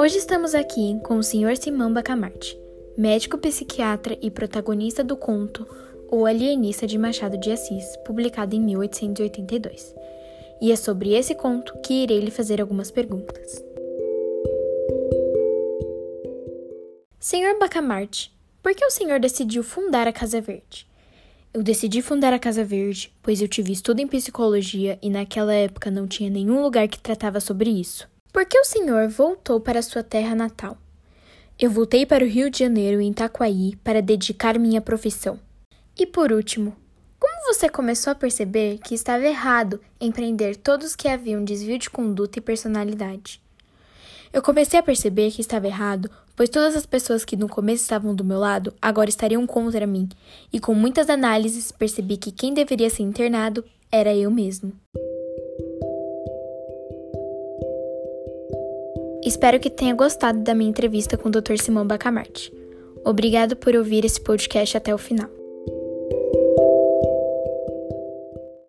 Hoje estamos aqui com o Sr. Simão Bacamarte, médico psiquiatra e protagonista do conto O Alienista de Machado de Assis, publicado em 1882. E é sobre esse conto que irei lhe fazer algumas perguntas. Senhor Bacamarte, por que o senhor decidiu fundar a Casa Verde? Eu decidi fundar a Casa Verde, pois eu tive estudo em psicologia e naquela época não tinha nenhum lugar que tratava sobre isso. Por que o senhor voltou para sua terra natal? Eu voltei para o Rio de Janeiro, em Itaquaí, para dedicar minha profissão. E por último, como você começou a perceber que estava errado empreender todos que haviam desvio de conduta e personalidade? Eu comecei a perceber que estava errado, pois todas as pessoas que no começo estavam do meu lado agora estariam contra mim, e com muitas análises percebi que quem deveria ser internado era eu mesmo. Espero que tenha gostado da minha entrevista com o Dr. Simão Bacamarte. Obrigado por ouvir esse podcast até o final.